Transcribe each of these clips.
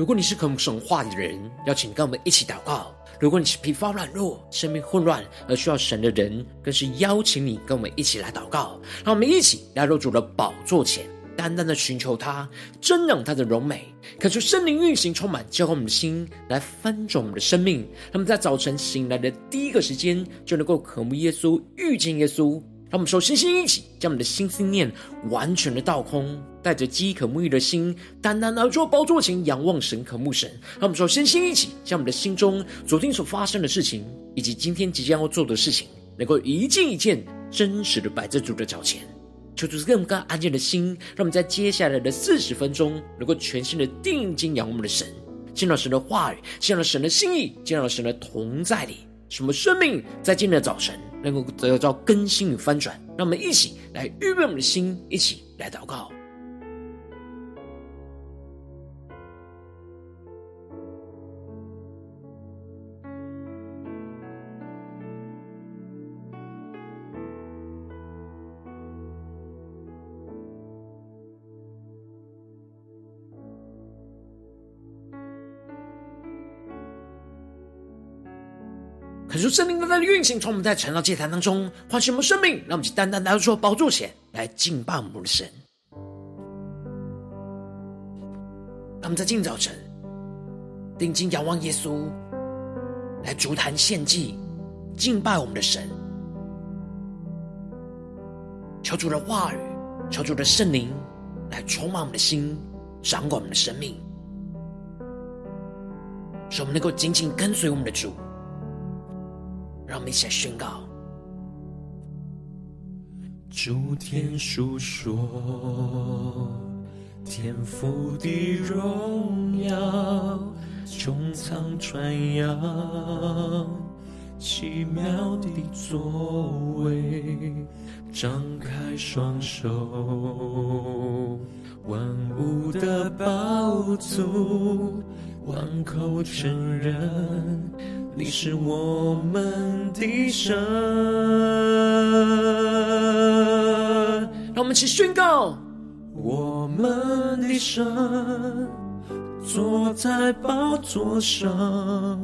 如果你是渴慕神话的人，邀请跟我们一起祷告；如果你是疲乏软弱、生命混乱而需要神的人，更是邀请你跟我们一起来祷告。让我们一起来到主的宝座前，单单的寻求他，瞻仰他的荣美，恳求圣灵运行，充满浇灌我们的心，来翻转我们的生命。他们在早晨醒来的第一个时间，就能够渴慕耶稣、遇见耶稣。让我们说，身心一起，将我们的心思念完全的倒空，带着饥渴沐浴的心，单单而坐，包座前仰望神、渴慕神。让我们说，身心一起，将我们的心中昨天所发生的事情，以及今天即将要做的事情，能够一件一件真实的摆在主的脚前，求主更加安静的心，让我们在接下来的四十分钟，能够全心的定睛仰望我们的神，见到神的话语，见到神的心意，见到神的同在里。什么生命在今天的早晨能够得到更新与翻转？让我们一起来预备我们的心，一起来祷告。可是圣灵在的运行，从我们在晨祷祭坛当中唤醒我们生命，让我们去单单来到主宝座前来敬拜我们的神。让我们在今早晨定睛仰望耶稣，来足坛献祭，敬拜我们的神。求主的话语，求主的圣灵来充满我们的心，掌管我们的生命，使我们能够紧紧跟随我们的主。让我们一起来宣告：诸天述说天父的荣耀，穹苍传扬奇妙的作为，张开双手，万物的宝足，万口承认。你是我们的神，让我们一起宣告：我们的神坐在宝座上，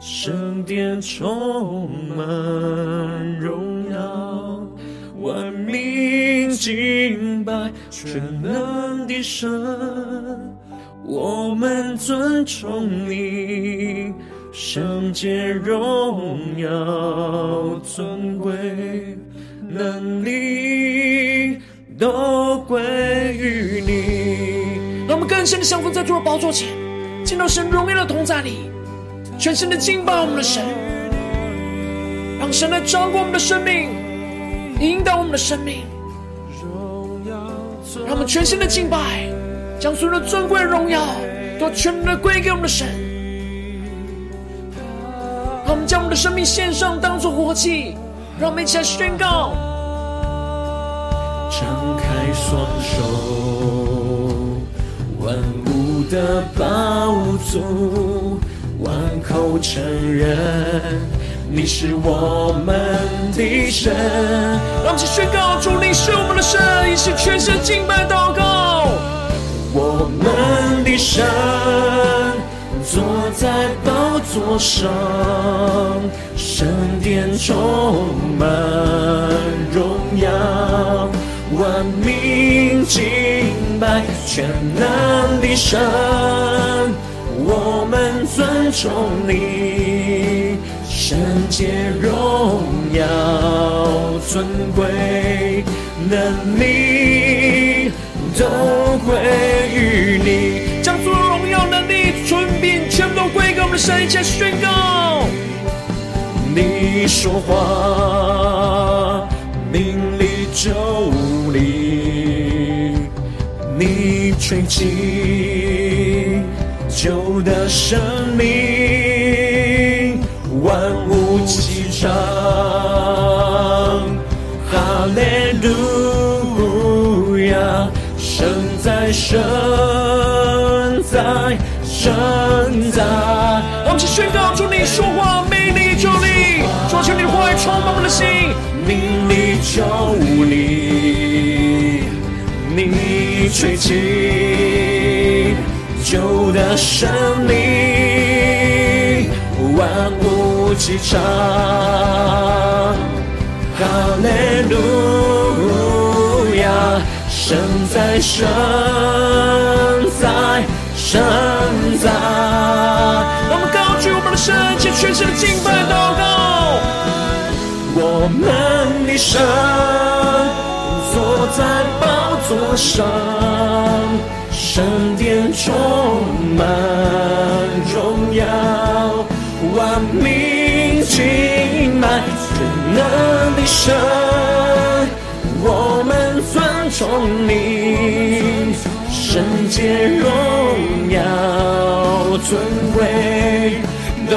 圣殿充满荣耀，万民敬拜全能的神，我们尊崇你。圣洁荣耀尊贵能力都归于你。让我们更深的降服在主的宝座前，见到神荣耀的同在里，全心的敬拜我们的神，让神来掌管我们的生命，引导我们的生命。荣耀让我们全心的敬拜，将所有的尊贵荣耀都全然的归给我们的神。让我们将我们的生命献上，当作活祭。让我们一起来宣告：张开双手，万物的宝座，万口承认你是我们的神。让我们一起宣告：主，你是我们的神，一起全身敬拜祷告。我们的神。坐在宝座上，圣殿充满荣耀，万民敬拜全能的神，我们尊崇你，圣洁荣耀尊贵能力都归于你，们的神，一起宣告。你说话，命里就立；你吹气，就得生命，万物齐唱，哈利路亚，生在，生在。生我们去宣告：主你说话，命立就立；主求你的话语充满我们的心，命立就立；你吹起旧的生命，万物齐唱，哈利路亚，神在，神在，神在。我们的神坐在宝座上。圣殿充满荣耀，万民敬拜全能的神，我们尊崇你，圣洁荣耀尊贵都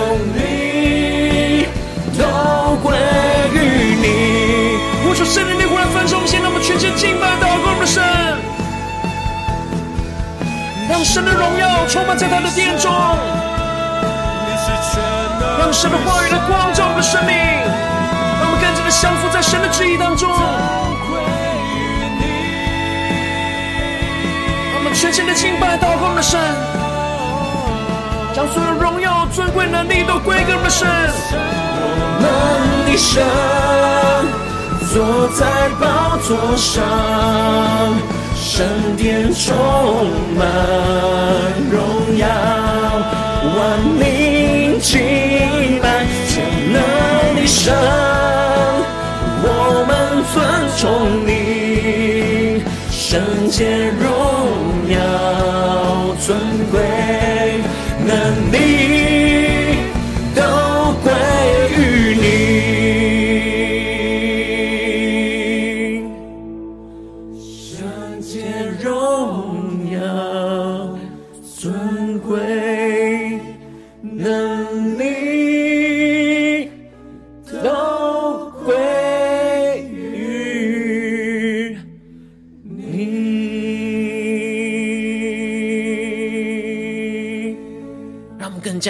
圣灵的呼来焚烧，我们现在我们全心敬拜祷告我们的神。让神的荣耀充满在他的殿中，让神的话语来光照我们的生命，让我们更加的降服在神的旨意当中。让我们全心的敬拜祷告我们的神，将所有荣耀、尊贵、能力都归给我们的神。我们的神坐在宝座上。圣殿充满荣耀，万民敬拜全能的神，我们尊崇你，圣洁荣耀尊贵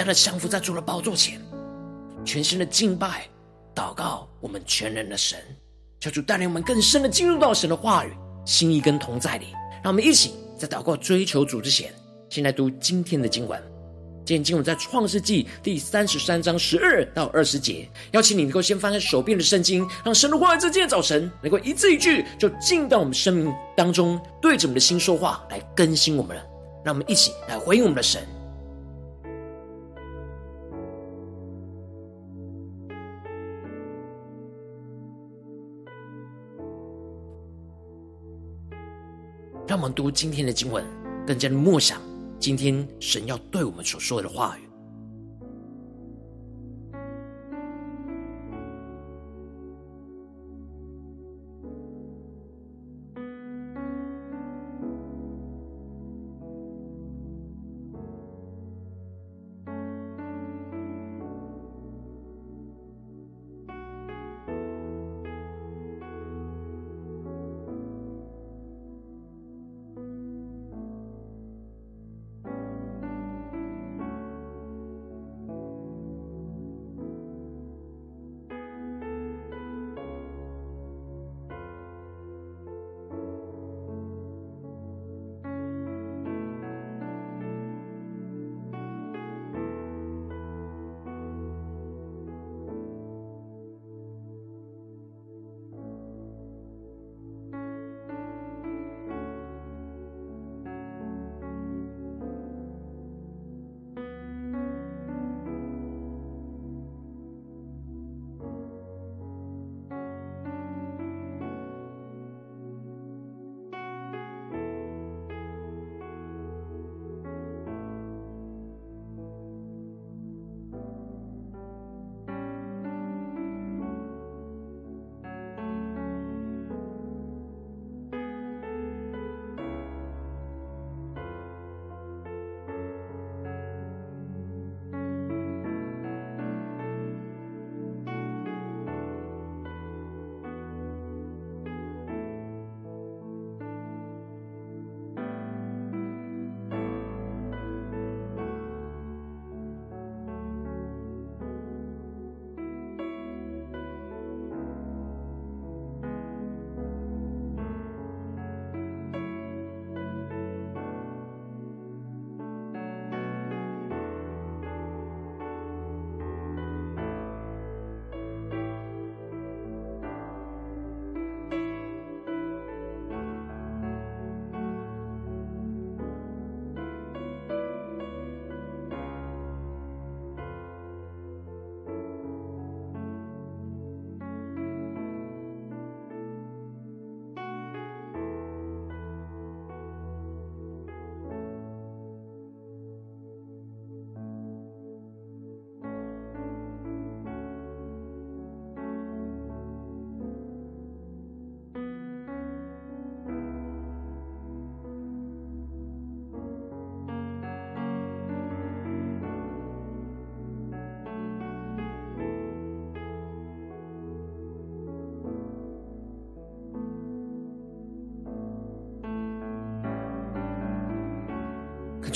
的降服在主的宝座前，全心的敬拜、祷告，我们全能的神，求主带领我们更深的进入到神的话语、心意跟同在里。让我们一起在祷告、追求主之前，先来读今天的经文。今天经文在创世纪第三十三章十二到二十节。邀请你能够先翻开手边的圣经，让神的话语在今天早晨能够一字一句就进到我们生命当中，对着我们的心说话，来更新我们。让我们一起来回应我们的神。我们读今天的经文，更加的默想今天神要对我们所说的话语。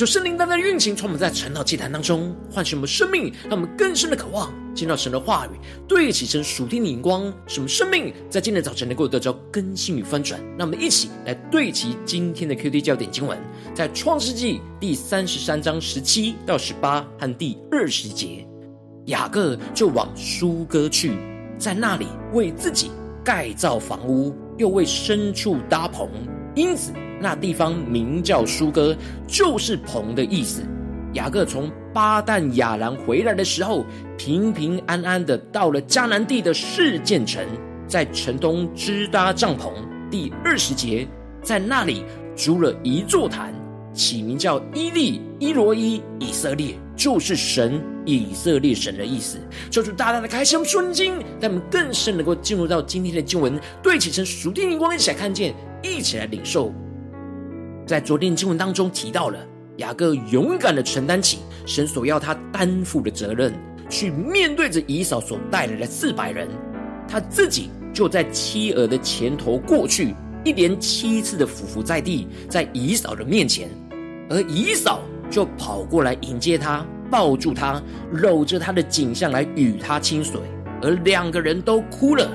求圣灵单单运行，从我们在晨祷祭坛当中唤醒我们生命，让我们更深的渴望见到神的话语，对齐成属天的眼光，使我们生命在今天早晨能够得着更新与翻转。让我们一起来对齐今天的 QD 焦点经文，在创世纪第三十三章十七到十八和第二十节，雅各就往苏哥去，在那里为自己盖造房屋，又为牲畜搭棚，因此。那地方名叫苏哥，就是棚的意思。雅各从巴旦亚兰回来的时候，平平安安的到了迦南地的示剑城，在城东支搭帐篷。第二十节，在那里筑了一座坛，起名叫伊利伊罗伊以色列，就是神以色列神的意思。求主大大的开箱顺经，让我们更深能够进入到今天的经文，对齐成属天灵光，一起来看见，一起来领受。在昨天经文当中提到了雅各勇敢的承担起神所要他担负的责任，去面对着以扫所带来的四百人，他自己就在妻儿的前头过去，一连七次的俯伏在地，在以扫的面前，而以扫就跑过来迎接他，抱住他，搂着他的颈项来与他亲嘴，而两个人都哭了，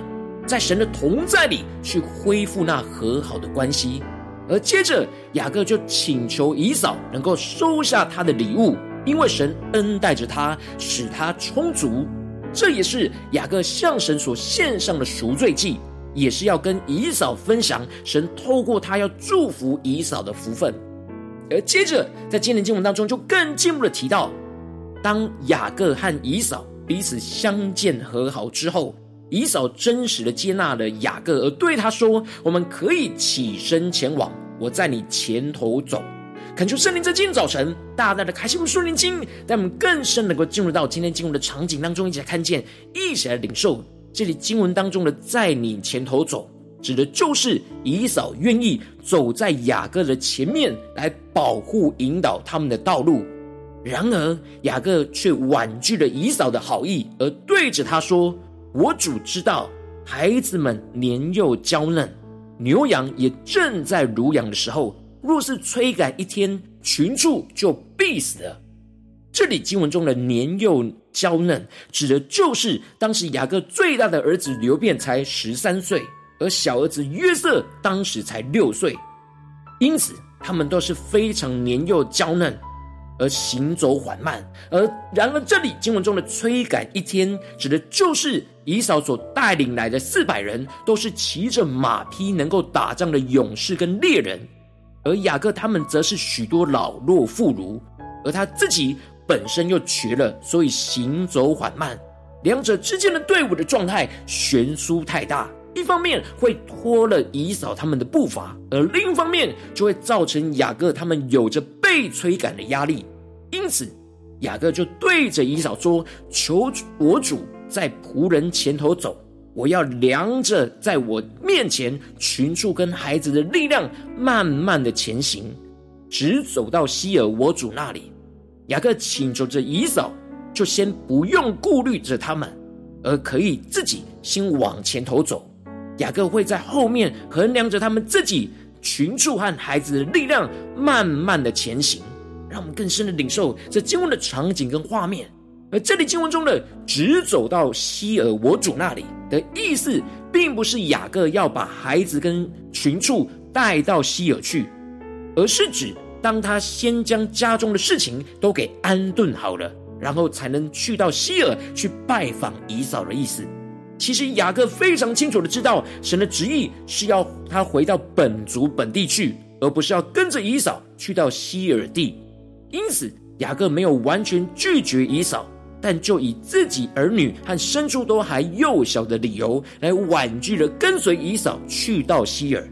在神的同在里去恢复那和好的关系。而接着，雅各就请求以扫能够收下他的礼物，因为神恩待着他，使他充足。这也是雅各向神所献上的赎罪祭，也是要跟以扫分享神透过他要祝福以扫的福分。而接着，在今天经文当中，就更进一步的提到，当雅各和以扫彼此相见和好之后。以扫真实的接纳了雅各，而对他说：“我们可以起身前往，我在你前头走。”恳求圣灵在今天早晨大大的开启我们属灵经，让我们更深能够进入到今天经文的场景当中，一起来看见，一起来领受这里经文当中的“在你前头走”，指的就是以扫愿意走在雅各的前面，来保护引导他们的道路。然而雅各却婉拒了以扫的好意，而对着他说。我主知道，孩子们年幼娇嫩，牛羊也正在乳养的时候，若是催赶一天，群畜就必死了。这里经文中的年幼娇嫩，指的就是当时雅各最大的儿子流便才十三岁，而小儿子约瑟当时才六岁，因此他们都是非常年幼娇嫩。而行走缓慢，而然而这里经文中的催赶一天，指的就是以扫所带领来的四百人，都是骑着马匹能够打仗的勇士跟猎人，而雅各他们则是许多老弱妇孺，而他自己本身又瘸了，所以行走缓慢。两者之间的队伍的状态悬殊太大，一方面会拖了以嫂他们的步伐，而另一方面就会造成雅各他们有着。被催赶的压力，因此雅各就对着以嫂说：“求我主在仆人前头走，我要量着在我面前群畜跟孩子的力量，慢慢的前行，直走到希尔我主那里。”雅各请求着以嫂，就先不用顾虑着他们，而可以自己先往前头走。雅各会在后面衡量着他们自己。群畜和孩子的力量，慢慢的前行，让我们更深的领受这经文的场景跟画面。而这里经文中的“直走到希珥我主那里”的意思，并不是雅各要把孩子跟群畜带到希珥去，而是指当他先将家中的事情都给安顿好了，然后才能去到希珥去拜访以嫂的意思。其实雅各非常清楚的知道，神的旨意是要他回到本族本地去，而不是要跟着以扫去到希尔地。因此，雅各没有完全拒绝以扫，但就以自己儿女和牲畜都还幼小的理由，来婉拒了跟随以扫去到希尔。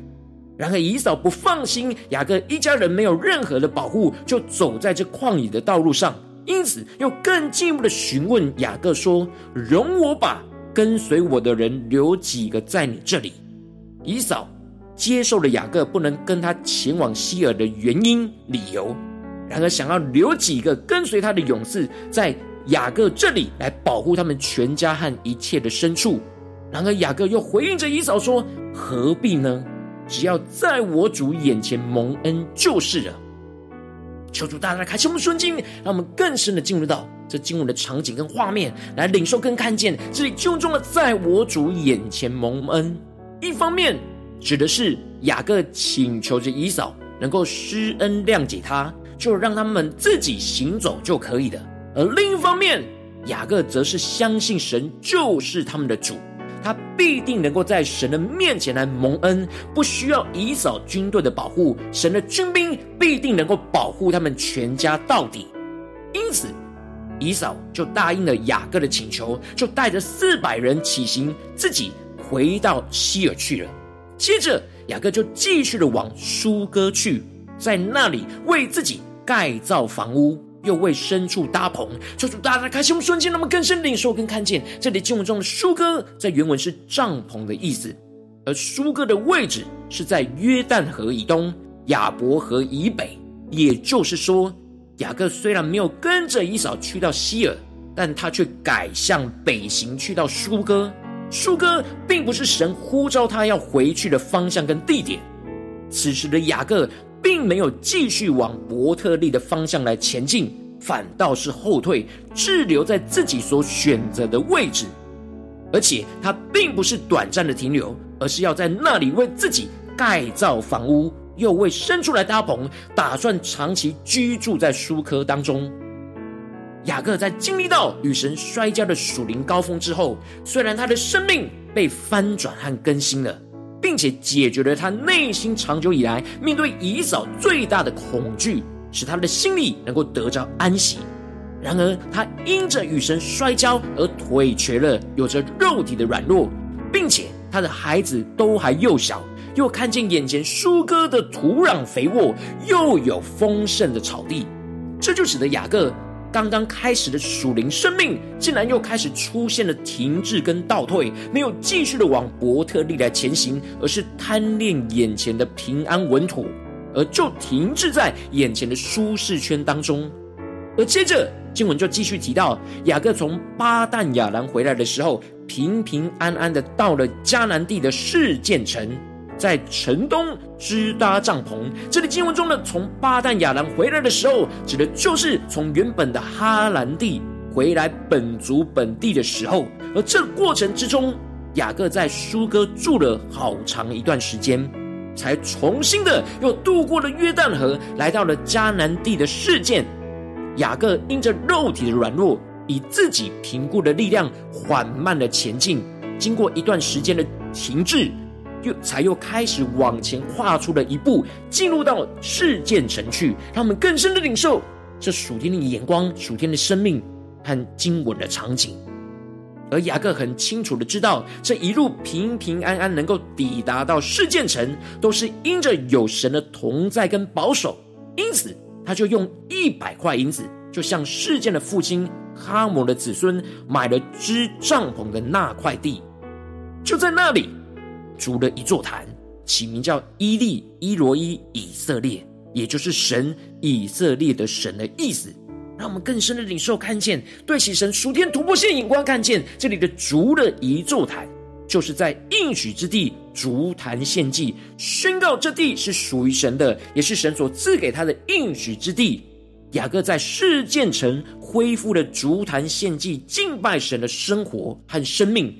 然而，以扫不放心雅各一家人没有任何的保护，就走在这旷野的道路上，因此又更进一步的询问雅各说：“容我把。”跟随我的人留几个在你这里？以扫接受了雅各不能跟他前往希尔的原因理由，然而想要留几个跟随他的勇士在雅各这里来保护他们全家和一切的牲畜。然而雅各又回应着以扫说：“何必呢？只要在我主眼前蒙恩就是了。”求主大大开启我们顺境，让我们更深的进入到这经文的场景跟画面，来领受跟看见这里就中了，在我主眼前蒙恩。一方面指的是雅各请求着以扫能够施恩谅解他，就让他们自己行走就可以了；而另一方面，雅各则是相信神就是他们的主。他必定能够在神的面前来蒙恩，不需要以扫军队的保护，神的军兵必定能够保护他们全家到底。因此，以扫就答应了雅各的请求，就带着四百人起行，自己回到西珥去了。接着，雅各就继续的往苏哥去，在那里为自己盖造房屋。又为牲畜搭棚，求主大大开心瞬间，那么更深领受跟看见。这里经文中的疏割，在原文是帐篷的意思，而疏割的位置是在约旦河以东、雅伯河以北。也就是说，雅各虽然没有跟着以扫去到西珥，但他却改向北行，去到疏割。疏割并不是神呼召他要回去的方向跟地点。此时的雅各。并没有继续往伯特利的方向来前进，反倒是后退，滞留在自己所选择的位置。而且他并不是短暂的停留，而是要在那里为自己盖造房屋，又为牲畜来搭棚，打算长期居住在舒科当中。雅各在经历到与神摔跤的属灵高峰之后，虽然他的生命被翻转和更新了。并且解决了他内心长久以来面对以扫最大的恐惧，使他的心里能够得着安息。然而，他因着与神摔跤而腿瘸了，有着肉体的软弱，并且他的孩子都还幼小，又看见眼前疏割的土壤肥沃，又有丰盛的草地，这就使得雅各。刚刚开始的属灵生命，竟然又开始出现了停滞跟倒退，没有继续的往伯特利来前行，而是贪恋眼前的平安稳妥，而就停滞在眼前的舒适圈当中。而接着经文就继续提到，雅各从巴旦亚兰回来的时候，平平安安的到了迦南地的示剑城。在城东支搭帐篷。这里经文中的从巴旦亚兰回来的时候，指的就是从原本的哈兰地回来本族本地的时候。而这过程之中，雅各在苏哥住了好长一段时间，才重新的又渡过了约旦河，来到了迦南地的事件。雅各因着肉体的软弱，以自己评估的力量缓慢的前进，经过一段时间的停滞。又才又开始往前跨出了一步，进入到事件城去，让我们更深的领受这属天的眼光、属天的生命和经文的场景。而雅各很清楚的知道，这一路平平安安能够抵达到事件城，都是因着有神的同在跟保守，因此他就用一百块银子，就向事件的父亲哈摩的子孙买了支帐篷的那块地，就在那里。筑了一座坛，起名叫伊利伊罗伊以色列，也就是神以色列的神的意思。让我们更深的领受看见，对齐神属天突破性眼光，看见这里的筑了一座坛，就是在应许之地筑坛献祭，宣告这地是属于神的，也是神所赐给他的应许之地。雅各在示剑城恢复了筑坛献祭、敬拜神的生活和生命。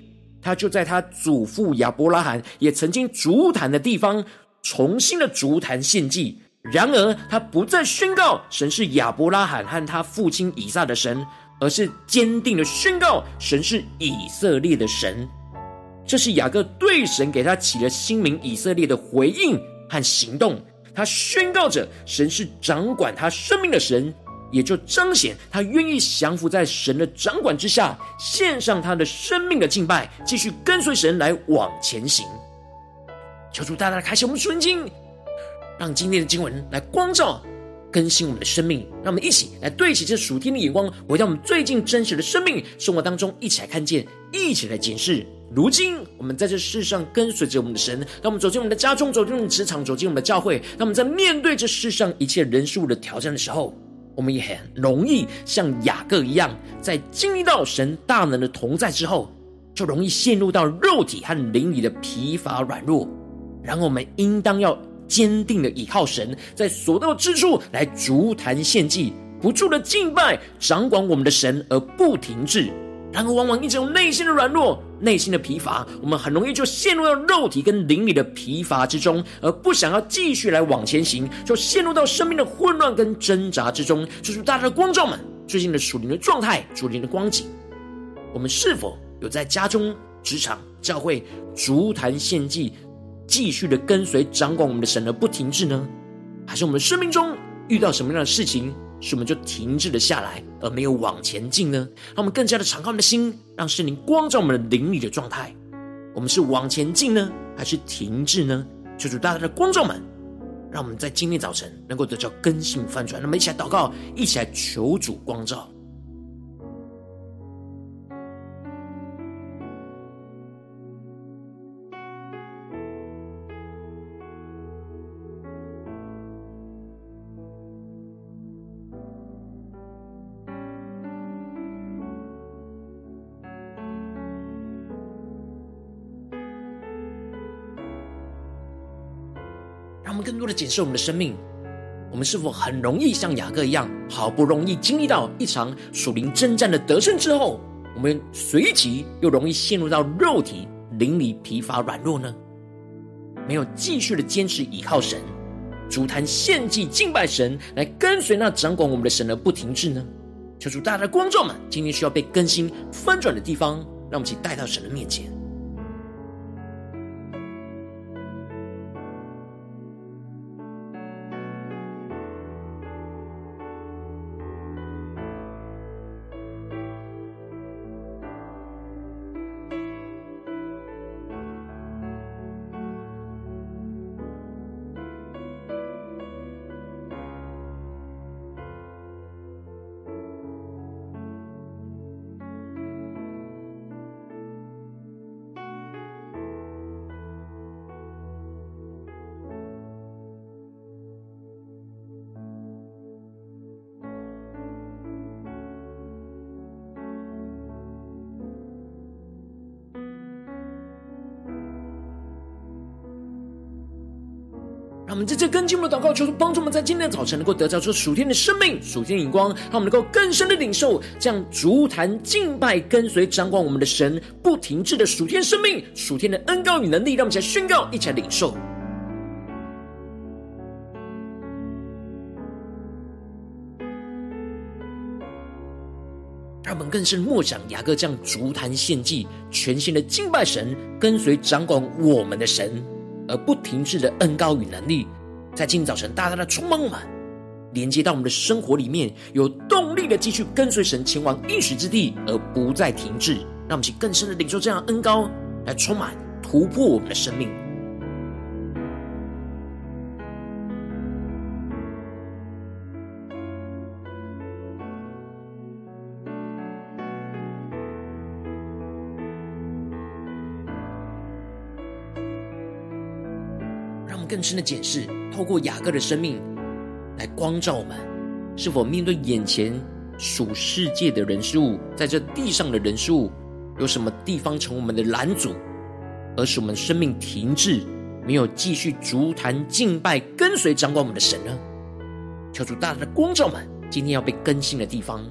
他就在他祖父亚伯拉罕也曾经足坛的地方，重新的足坛献祭。然而，他不再宣告神是亚伯拉罕和他父亲以撒的神，而是坚定的宣告神是以色列的神。这是雅各对神给他起了新名以色列的回应和行动。他宣告着神是掌管他生命的神。也就彰显他愿意降服在神的掌管之下，献上他的生命的敬拜，继续跟随神来往前行。求主大大开启我们纯经，让今天的经文来光照、更新我们的生命。让我们一起来对齐这属天的眼光，回到我们最近真实的生命生活当中，一起来看见，一起来检视。如今我们在这世上跟随着我们的神，当我们走进我们的家中，走进我们的职场，走进我们的教会，当我们在面对这世上一切人事物的挑战的时候。我们也很容易像雅各一样，在经历到神大能的同在之后，就容易陷入到肉体和灵里的疲乏软弱。然后我们应当要坚定的倚靠神，在所到之处来筑坛献祭，不住的敬拜掌管我们的神而不停滞。然而，往往因着内心的软弱、内心的疲乏，我们很容易就陷入到肉体跟灵里的疲乏之中，而不想要继续来往前行，就陷入到生命的混乱跟挣扎之中。就是大家的光照们，最近的属灵的状态、属灵的光景，我们是否有在家中、职场、教会筑坛献祭，继续的跟随掌管我们的神而不停滞呢？还是我们生命中遇到什么样的事情？是我们就停滞了下来，而没有往前进呢？让我们更加的敞开我们的心，让圣灵光照我们的灵里的状态。我们是往前进呢，还是停滞呢？求主大大的光照们，让我们在今天早晨能够得到更新翻转。那么，一起来祷告，一起来求主光照。更多的检视我们的生命，我们是否很容易像雅各一样，好不容易经历到一场属灵征战的得胜之后，我们随即又容易陷入到肉体灵里疲乏软弱呢？没有继续的坚持依靠神，筑坛献祭敬拜神，来跟随那掌管我们的神而不停滞呢？求主大家的观众们，今天需要被更新翻转的地方，让我们一起带到神的面前。这更进一步的祷告，求主帮助我们在今天的早晨能够得着这属天的生命、属天的眼光，让我们能够更深的领受这样筑坛敬拜、跟随掌管我们的神不停滞的属天生命、属天的恩膏与能力。让我们一起来宣告，一起来领受。让我们更深默想雅各这样筑坛献祭、全新的敬拜神、跟随掌管我们的神。而不停滞的恩膏与能力，在今天早晨大大的充满我们，连接到我们的生活里面，有动力的继续跟随神前往应许之地，而不再停滞。让我们去更深的领受这样恩膏，来充满突破我们的生命。让我们更深的检视，透过雅各的生命来光照我们，是否面对眼前属世界的人事物，在这地上的人事物，有什么地方成我们的拦阻，而使我们生命停滞，没有继续足坛敬拜、跟随掌管我们的神呢？求主大大的光照们，今天要被更新的地方。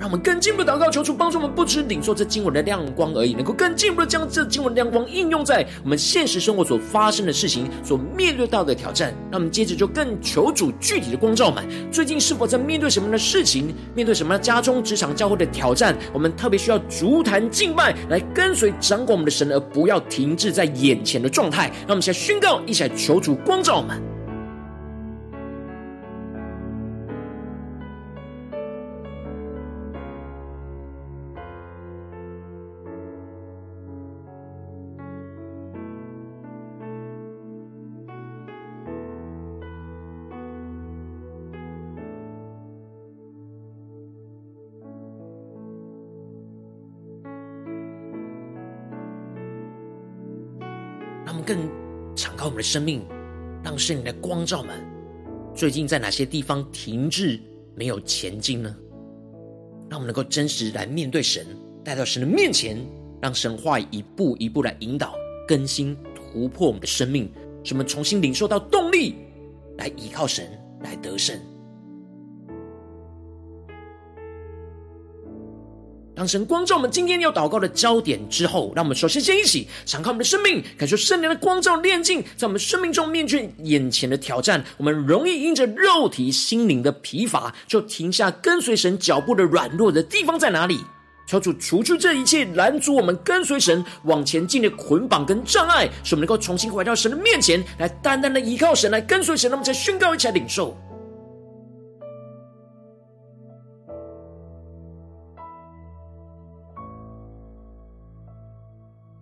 让我们更进一步祷告，求主帮助我们，不只领受这经文的亮光而已，能够更进一步的将这经文亮光应用在我们现实生活所发生的事情、所面对到的挑战。让我们接着就更求主具体的光照们，最近是否在面对什么样的事情，面对什么家中、职场、教会的挑战？我们特别需要足坛敬拜来跟随掌管我们的神，而不要停滞在眼前的状态。让我们现在宣告，一起来求主光照们。更敞开我们的生命，让圣灵的光照们，最近在哪些地方停滞没有前进呢？让我们能够真实来面对神，带到神的面前，让神话一步一步来引导、更新、突破我们的生命，使我们重新领受到动力，来依靠神，来得胜。当神光照我们今天要祷告的焦点之后，让我们首先先一起敞开我们的生命，感受圣灵的光照炼净，在我们生命中面对眼前的挑战，我们容易因着肉体、心灵的疲乏，就停下跟随神脚步的软弱的地方在哪里？求主除去这一切拦阻我们跟随神往前进的捆绑跟障碍，使我们能够重新回到神的面前来，单单的依靠神来跟随神。那么，再宣告一起来领受。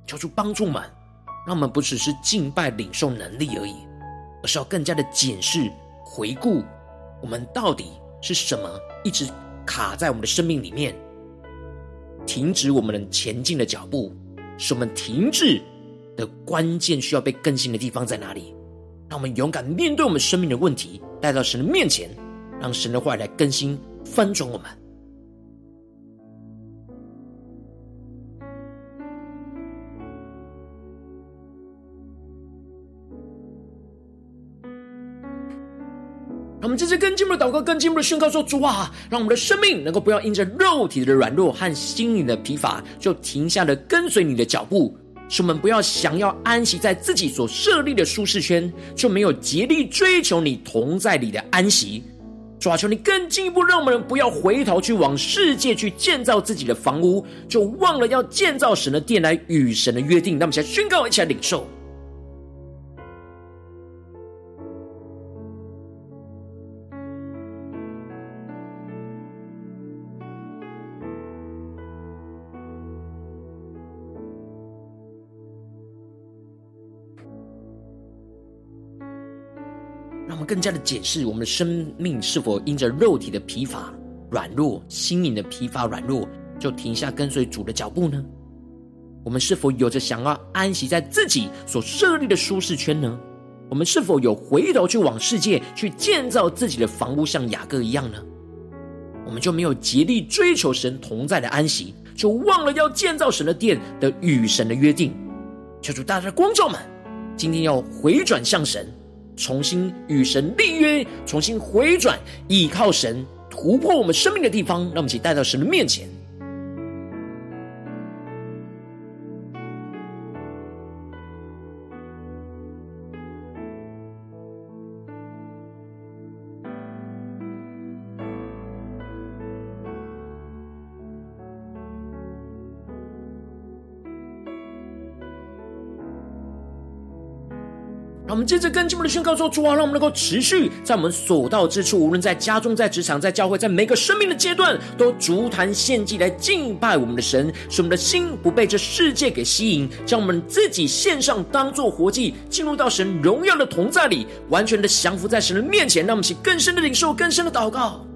求主帮助们，让我们不只是敬拜领受能力而已，而是要更加的检视、回顾我们到底是什么一直卡在我们的生命里面，停止我们前进的脚步，使我们停滞的关键需要被更新的地方在哪里？让我们勇敢面对我们生命的问题，带到神的面前，让神的话来更新、翻转我们。我们这次更进一步的祷告，更进一步的宣告说：主啊，让我们的生命能够不要因着肉体的软弱和心灵的疲乏，就停下了跟随你的脚步。使我们不要想要安息在自己所设立的舒适圈，就没有竭力追求你同在里的安息。主啊，求你更进一步，让我们不要回头去往世界去建造自己的房屋，就忘了要建造神的殿来与神的约定。那么，现在宣告，一起来领受。更加的检视我们的生命是否因着肉体的疲乏、软弱、心灵的疲乏、软弱，就停下跟随主的脚步呢？我们是否有着想要安息在自己所设立的舒适圈呢？我们是否有回头去往世界去建造自己的房屋，像雅各一样呢？我们就没有竭力追求神同在的安息，就忘了要建造神的殿的与神的约定。求主大家的光照们，今天要回转向神。重新与神立约，重新回转，依靠神，突破我们生命的地方，让我们一起带到神的面前。接着跟进一步的宣告说：主啊，让我们能够持续在我们所到之处，无论在家中、在职场、在教会，在每个生命的阶段，都足坛献祭来敬拜我们的神，使我们的心不被这世界给吸引，将我们自己献上，当做活祭，进入到神荣耀的同在里，完全的降服在神的面前。让我们去更深的领受，更深的祷告。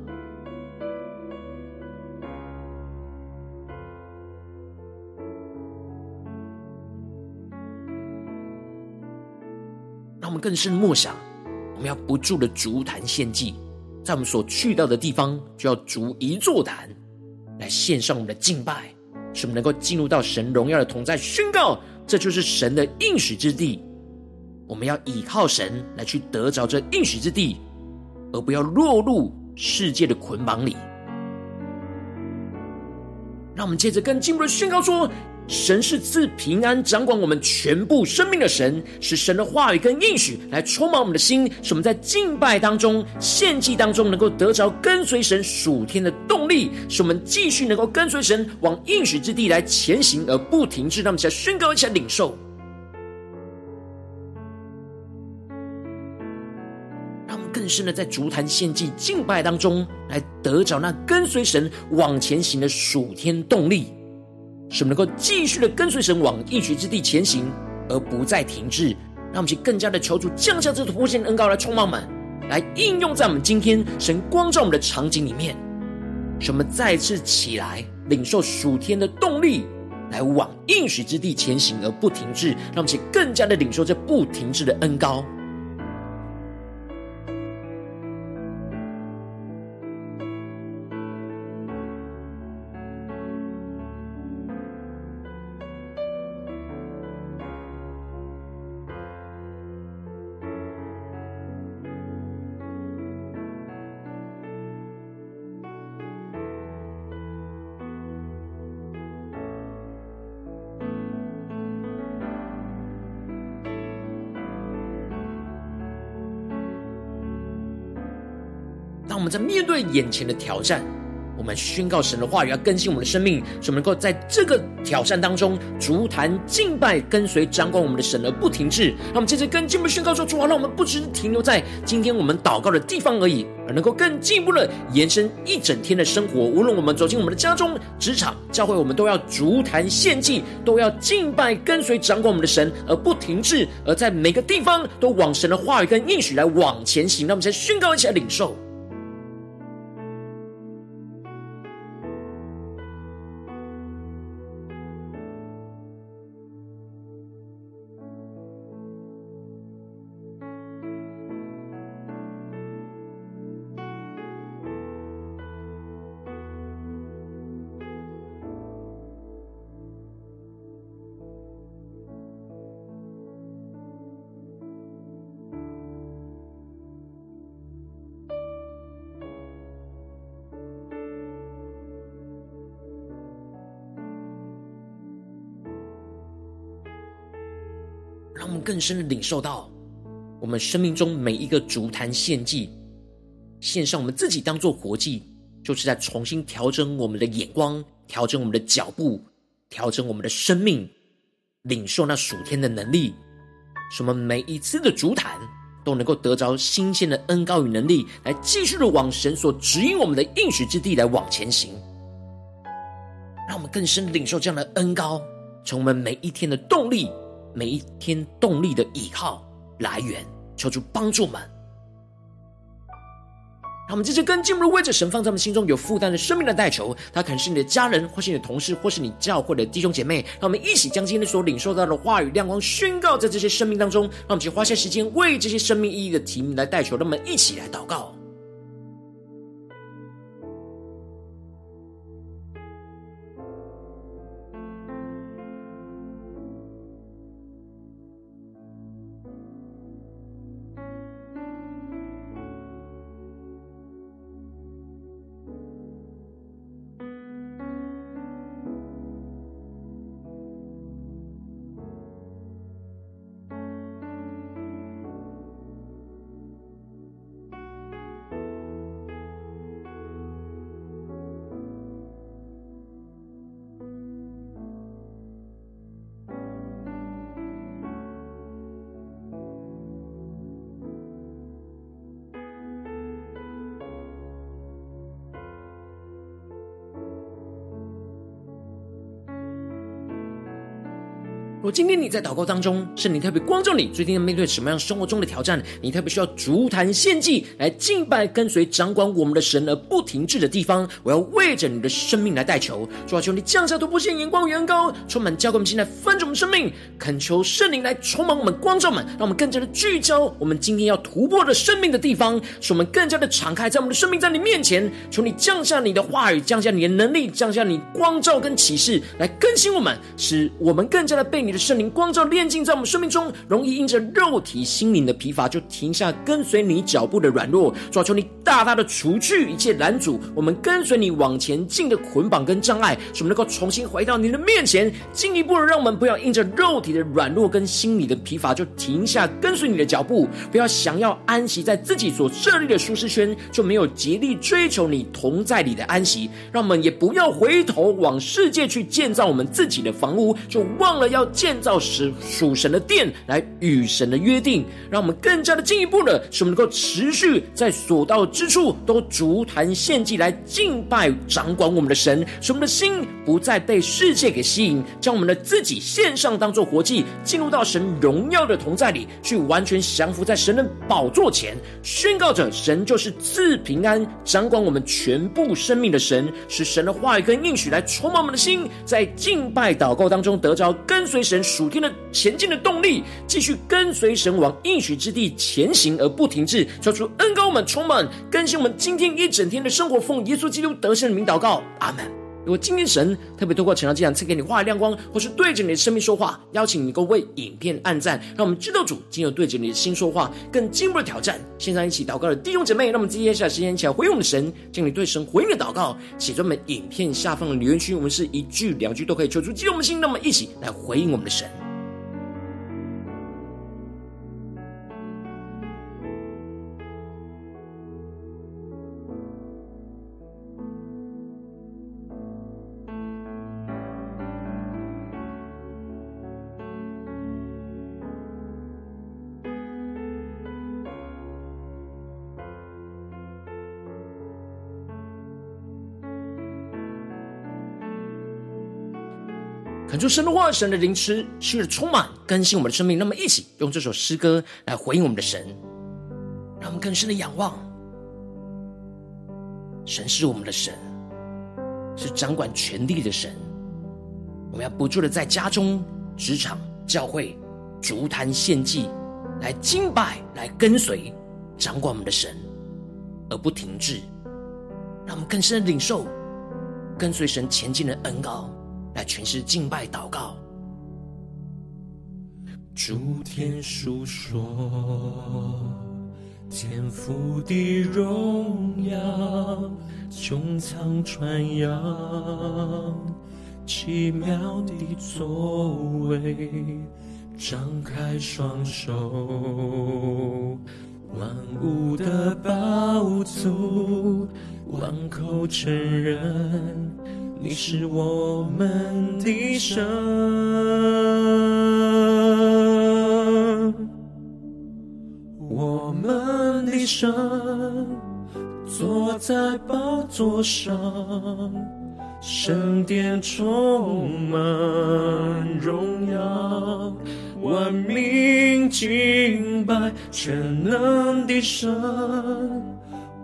更深默想，我们要不住的筑坛献祭，在我们所去到的地方，就要筑一座坛来献上我们的敬拜，使我们能够进入到神荣耀的同在，宣告这就是神的应许之地。我们要依靠神来去得着这应许之地，而不要落入世界的捆绑里。让我们接着更进步的宣告说。神是赐平安、掌管我们全部生命的神，是神的话语跟应许来充满我们的心，使我们在敬拜当中、献祭当中，能够得着跟随神属天的动力，使我们继续能够跟随神往应许之地来前行而不停滞。让我们一起来宣告，一起来领受，让我们更深的在足坛献祭敬拜当中，来得着那跟随神往前行的属天动力。使我们能够继续的跟随神往应许之地前行，而不再停滞。让我们去更加的求主降下这突破性的恩膏来充满我们，来应用在我们今天神光照我们的场景里面。使我们再次起来领受属天的动力，来往应许之地前行而不停滞。让我们去更加的领受这不停滞的恩膏。我们在面对眼前的挑战，我们宣告神的话语要更新我们的生命，使我们能够在这个挑战当中，足坛敬拜，跟随掌管我们的神而不停滞。让我们接着跟进步宣告说：主啊，让我们不只是停留在今天我们祷告的地方而已，而能够更进一步的延伸一整天的生活。无论我们走进我们的家中、职场、教会，我们都要足坛献祭，都要敬拜，跟随掌管我们的神而不停滞。而在每个地方都往神的话语跟应许来往前行。让我们先宣告一起来领受。深的领受到，我们生命中每一个筑坛献祭，献上我们自己当做活祭，就是在重新调整我们的眼光，调整我们的脚步，调整我们的生命，领受那属天的能力，什么每一次的筑坛都能够得着新鲜的恩膏与能力，来继续的往神所指引我们的应许之地来往前行。让我们更深领受这样的恩膏，成为我们每一天的动力。每一天动力的依靠来源，求主帮助们。让我们这些更进的为着神放在我们心中有负担的生命的代求，他可能是你的家人，或是你的同事，或是你教会的弟兄姐妹。让我们一起将今天所领受到的话语亮光宣告在这些生命当中。让我们去花些时间为这些生命意义的提名来代求。让我们一起来祷告。如今天你在祷告当中，圣灵特别光照你，最近要面对什么样生活中的挑战？你特别需要筑坛献祭来敬拜、跟随、掌管我们的神而不停滞的地方，我要为着你的生命来代求。主啊，求你降下突破性眼光与恩膏，充满教灌我们现在分盛我们生命，恳求圣灵来充满我们光照们，让我们更加的聚焦我们今天要突破的生命的地方，使我们更加的敞开在我们的生命在你面前。求你降下你的话语，降下你的能力，降下你光照跟启示来更新我们，使我们更加的被你。圣灵光照炼净在我们生命中，容易因着肉体心灵的疲乏，就停下跟随你脚步的软弱。主啊，求你大大的除去一切拦阻我们跟随你往前进的捆绑跟障碍，使我们能够重新回到你的面前，进一步的让我们不要因着肉体的软弱跟心理的疲乏，就停下跟随你的脚步。不要想要安息在自己所设立的舒适圈，就没有竭力追求你同在里的安息。让我们也不要回头往世界去建造我们自己的房屋，就忘了要。建造时属神的殿，来与神的约定，让我们更加的进一步的，使我们能够持续在所到之处都足坛献祭来敬拜掌管我们的神，使我们的心不再被世界给吸引，将我们的自己献上当做活祭，进入到神荣耀的同在里，去完全降服在神的宝座前，宣告着神就是赐平安、掌管我们全部生命的神，使神的话语跟应许来充满我们的心，在敬拜祷告当中得着跟随神。神属天的前进的动力，继续跟随神往应许之地前行而不停滞，求出恩膏们充满更新我们今天一整天的生活，奉耶稣基督得胜的名祷告，阿门。如果今天神特别透过《晨祷祭坛》赐给你话语亮光，或是对着你的生命说话，邀请你能够为影片按赞，让我们知道主今日对着你的心说话，更进一步的挑战。线上一起祷告的弟兄姐妹，让我们接下时间一起来回应我们的神，将你对神回应的祷告写在我们影片下方的留言区，我们是一句两句都可以求出激动我们的心，那么一起来回应我们的神。恳求神的话，神的灵吃，需要充满更新我们的生命。那么，一起用这首诗歌来回应我们的神，让我们更深的仰望。神是我们的神，是掌管权力的神。我们要不住的在家中、职场、教会，筑坛献祭，来敬拜，来跟随掌管我们的神，而不停滞。让我们更深的领受跟随神前进的恩膏。来全是敬拜祷告，诸天述说天父的荣耀，穹苍传扬奇妙的作为，张开双手，万物的宝足，万口承认。你是我们的神，我们的神坐在宝座上，圣殿充满荣耀，万民敬拜全能的神，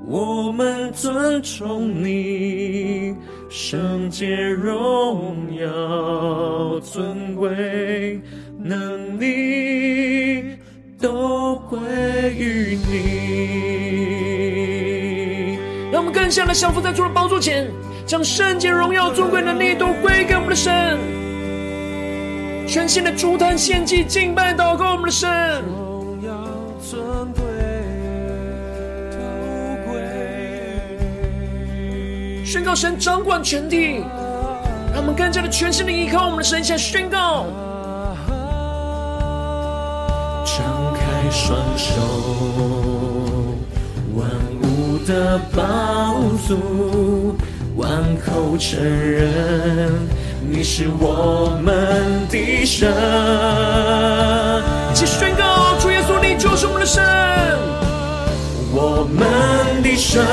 我们尊崇你。圣洁荣耀尊贵能力都归于你。让我们更加的降服在主的宝座前，将圣洁荣耀尊贵能力都归给我们的神，全新的筑坛献祭敬拜祷告我们的神。宣告神掌管全地，让我们更加的全心的依靠我们的神，向宣告。张开双手，万物的宝足，万口承认你是我们的神。一起宣告，主耶稣，你就是我们的神，我们的神。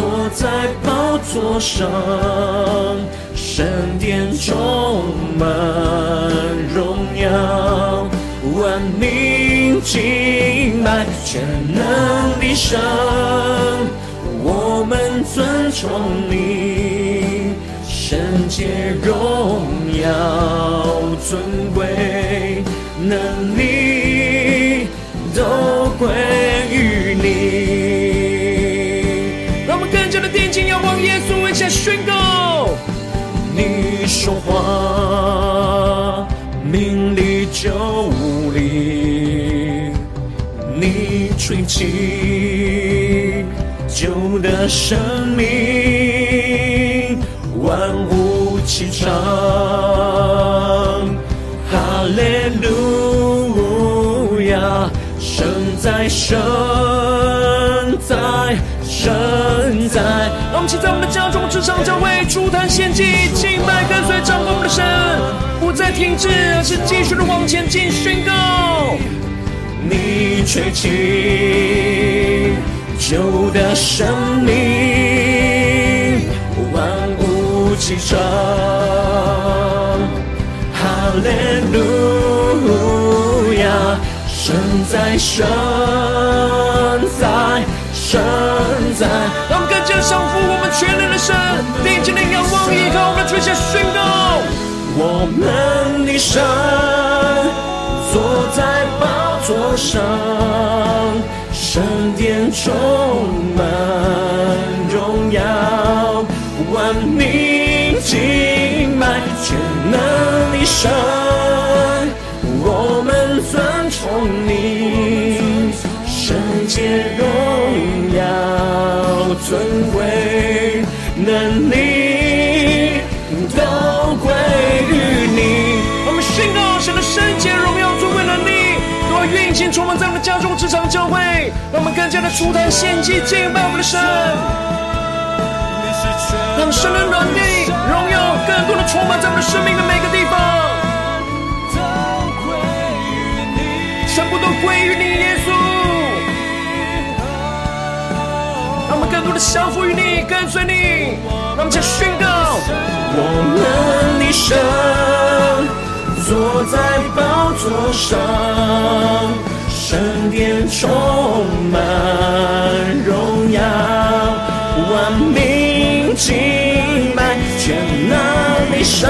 坐在宝座上，神殿充满荣耀，万民敬拜全能的神，我们尊崇你，圣洁荣耀尊贵能力都归于你。今要往耶稣文前宣告你说话命里就无力你吹起酒的生命万物齐唱哈利路亚生在生神在，让我们起在我们的家中、职场、教会，筑坛献祭，敬拜跟随掌管我们的神，不再停滞，而是继续的往前进。宣告，你吹起旧的生命，万物齐唱，哈利路亚，神在，神在。神在，让我们更加降服我们全能的神，定睛的仰望依靠我们的垂下宣告。我们的神坐在宝座上，圣殿充满荣耀，万民敬拜全能的神，我们尊崇你，圣洁荣。要尊贵能力都归于你。我们宣告神的圣洁荣耀尊贵能力都要运行充满在我们家中、职场、教会，让我们更加的出台献祭敬拜我们的神，让神的能力荣耀更多的充满在我们的生命的每个地方，全部都归于你，降服于你，跟随你。那么请宣告。我们一生坐在宝座上，圣殿充满荣耀，万民敬拜全能的神。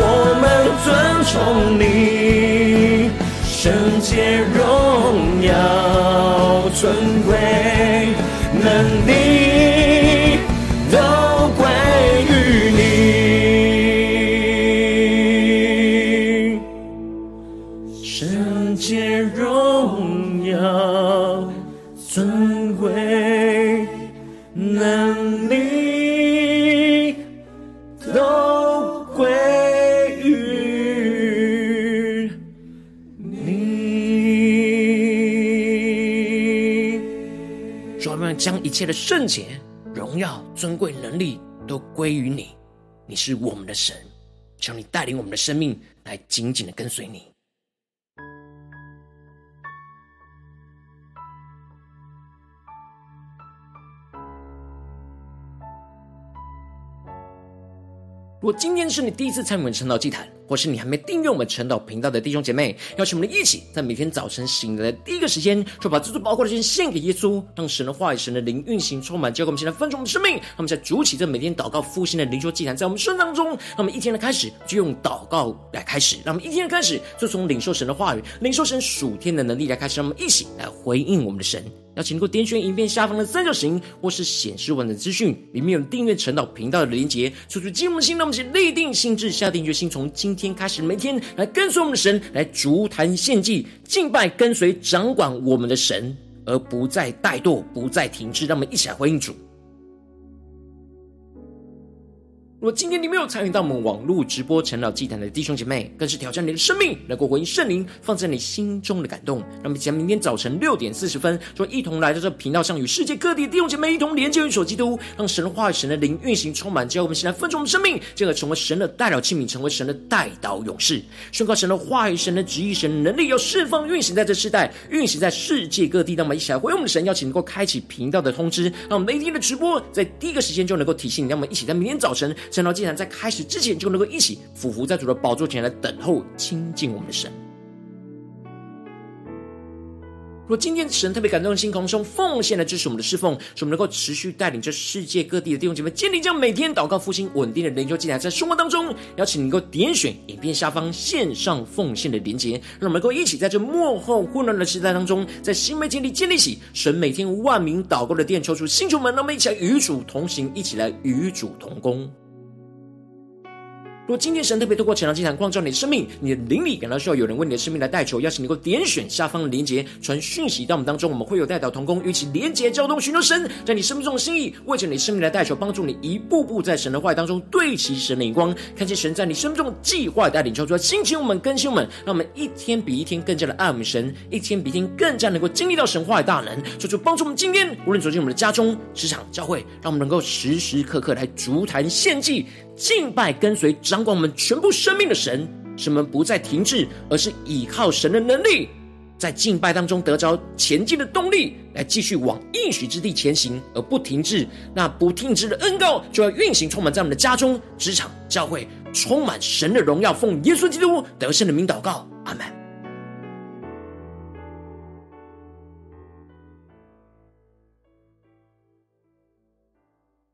我们尊崇你，圣洁荣耀尊贵。能力。切的圣洁、荣耀、尊贵、能力都归于你。你是我们的神，求你带领我们的生命来紧紧的跟随你。如果今天是你第一次参与我们晨祷祭坛，或是你还没订阅我们晨祷频道的弟兄姐妹，邀请我们一起在每天早晨醒来的第一个时间，就把这最宝贵的时间献给耶稣，让神的话语、神的灵运行充满，交给我们现在分盛我们的生命。让我们在主起这每天祷告复兴的灵修祭坛，在我们生当中，让我们一天的开始就用祷告来开始，让我们一天的开始就从领受神的话语、领受神属天的能力来开始，让我们一起来回应我们的神。要请过点选影片下方的三角形，或是显示完的资讯，里面有订阅陈导频道的连结。求主激动我们的心，让我们立定心志，下定决心，从今天开始每天来跟随我们的神，来逐坛献祭、敬拜，跟随掌管我们的神，而不再怠惰，不再停滞。让我们一起来回应主。如果今天你没有参与到我们网络直播晨祷祭坛的弟兄姐妹，更是挑战你的生命，能够回应圣灵放在你心中的感动。那么将明天早晨六点四十分，就一同来到这频道上，与世界各地的弟兄姐妹一同连接、与所基督，让神的话语、神的灵运行充满，叫我们现在分盛我们生命，进而成为神的代祷器皿，成为神的代祷勇士，宣告神的话语、神的旨意、神的能力，要释放运行在这世代，运行在世界各地。那么一起来回应我们的神，邀请能够开启频道的通知，让我们每天的直播在第一个时间就能够提醒你。让我们一起在明天早晨。晨祷祭坛在开始之前，就能够一起俯伏在主的宝座前来等候亲近我们的神。若今天神特别感动的心，空中奉献来支持我们的侍奉，使我们能够持续带领着世界各地的弟兄姐妹建立这样每天祷告复兴稳定的灵修祭坛，在生活当中，邀请你能够点选影片下方线上奉献的连结，让我们能够一起在这幕后混乱的时代当中，在新媒体里建立起神每天万名祷告的殿，抽出星球们，让我们一起来与主同行，一起来与主同工。如果今天神特别透过晨祷祭坛光照你的生命，你的灵里感到需要有人为你的生命来代求，邀请你能够点选下方的连结，传讯息到我们当中，我们会有代祷同工，与其连结交通，寻求神在你生命中的心意，为着你生命来代求，帮助你一步步在神的话语当中对齐神的眼光，看见神在你生命中的计划带领，求主来兴起我们，更新我们，让我们一天比一天更加的爱我们神，一天比一天更加能够经历到神话语大能，求主帮助我们今天无论走进我们的家中、职场、教会，让我们能够时时刻刻来足坛献祭。敬拜跟随掌管我们全部生命的神，使我们不再停滞，而是倚靠神的能力，在敬拜当中得着前进的动力，来继续往应许之地前行，而不停滞。那不停滞的恩告就要运行，充满在我们的家中、职场、教会，充满神的荣耀。奉耶稣基督得胜的名祷告，阿门。